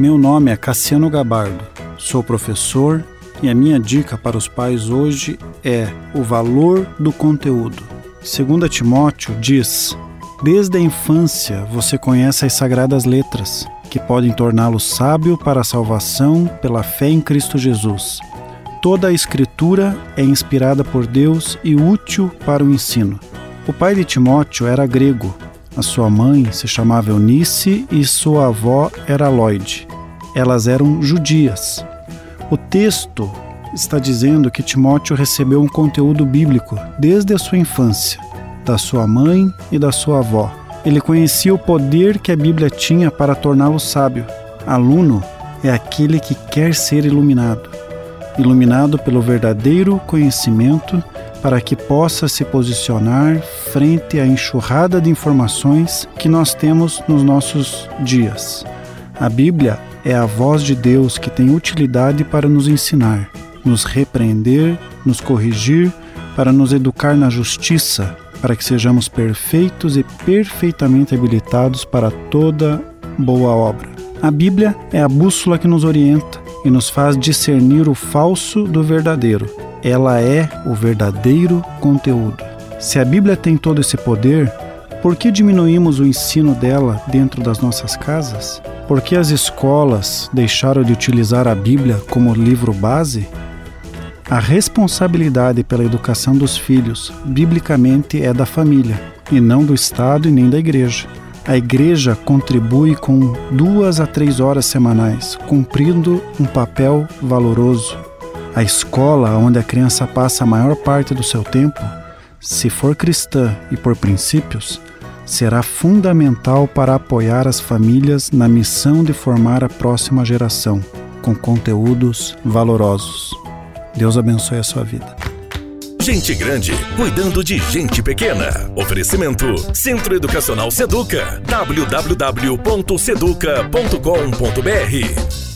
Meu nome é Cassiano Gabardo, sou professor e a minha dica para os pais hoje é o valor do conteúdo. Segundo Timóteo diz: Desde a infância você conhece as sagradas letras, que podem torná-lo sábio para a salvação pela fé em Cristo Jesus. Toda a escritura é inspirada por Deus e útil para o ensino. O pai de Timóteo era grego, a sua mãe se chamava Eunice e sua avó era Lloyd. Elas eram judias. O texto está dizendo que Timóteo recebeu um conteúdo bíblico desde a sua infância, da sua mãe e da sua avó. Ele conhecia o poder que a Bíblia tinha para torná-lo sábio. Aluno é aquele que quer ser iluminado iluminado pelo verdadeiro conhecimento para que possa se posicionar frente à enxurrada de informações que nós temos nos nossos dias. A Bíblia é a voz de Deus que tem utilidade para nos ensinar, nos repreender, nos corrigir, para nos educar na justiça, para que sejamos perfeitos e perfeitamente habilitados para toda boa obra. A Bíblia é a bússola que nos orienta e nos faz discernir o falso do verdadeiro ela é o verdadeiro conteúdo. Se a Bíblia tem todo esse poder, por que diminuímos o ensino dela dentro das nossas casas? Por que as escolas deixaram de utilizar a Bíblia como livro base? A responsabilidade pela educação dos filhos, biblicamente, é da família, e não do Estado e nem da igreja. A igreja contribui com duas a três horas semanais, cumprindo um papel valoroso a escola onde a criança passa a maior parte do seu tempo, se for cristã e por princípios, será fundamental para apoiar as famílias na missão de formar a próxima geração com conteúdos valorosos. Deus abençoe a sua vida. Gente grande cuidando de gente pequena. Oferecimento Centro Educacional Seduca. www.seduca.com.br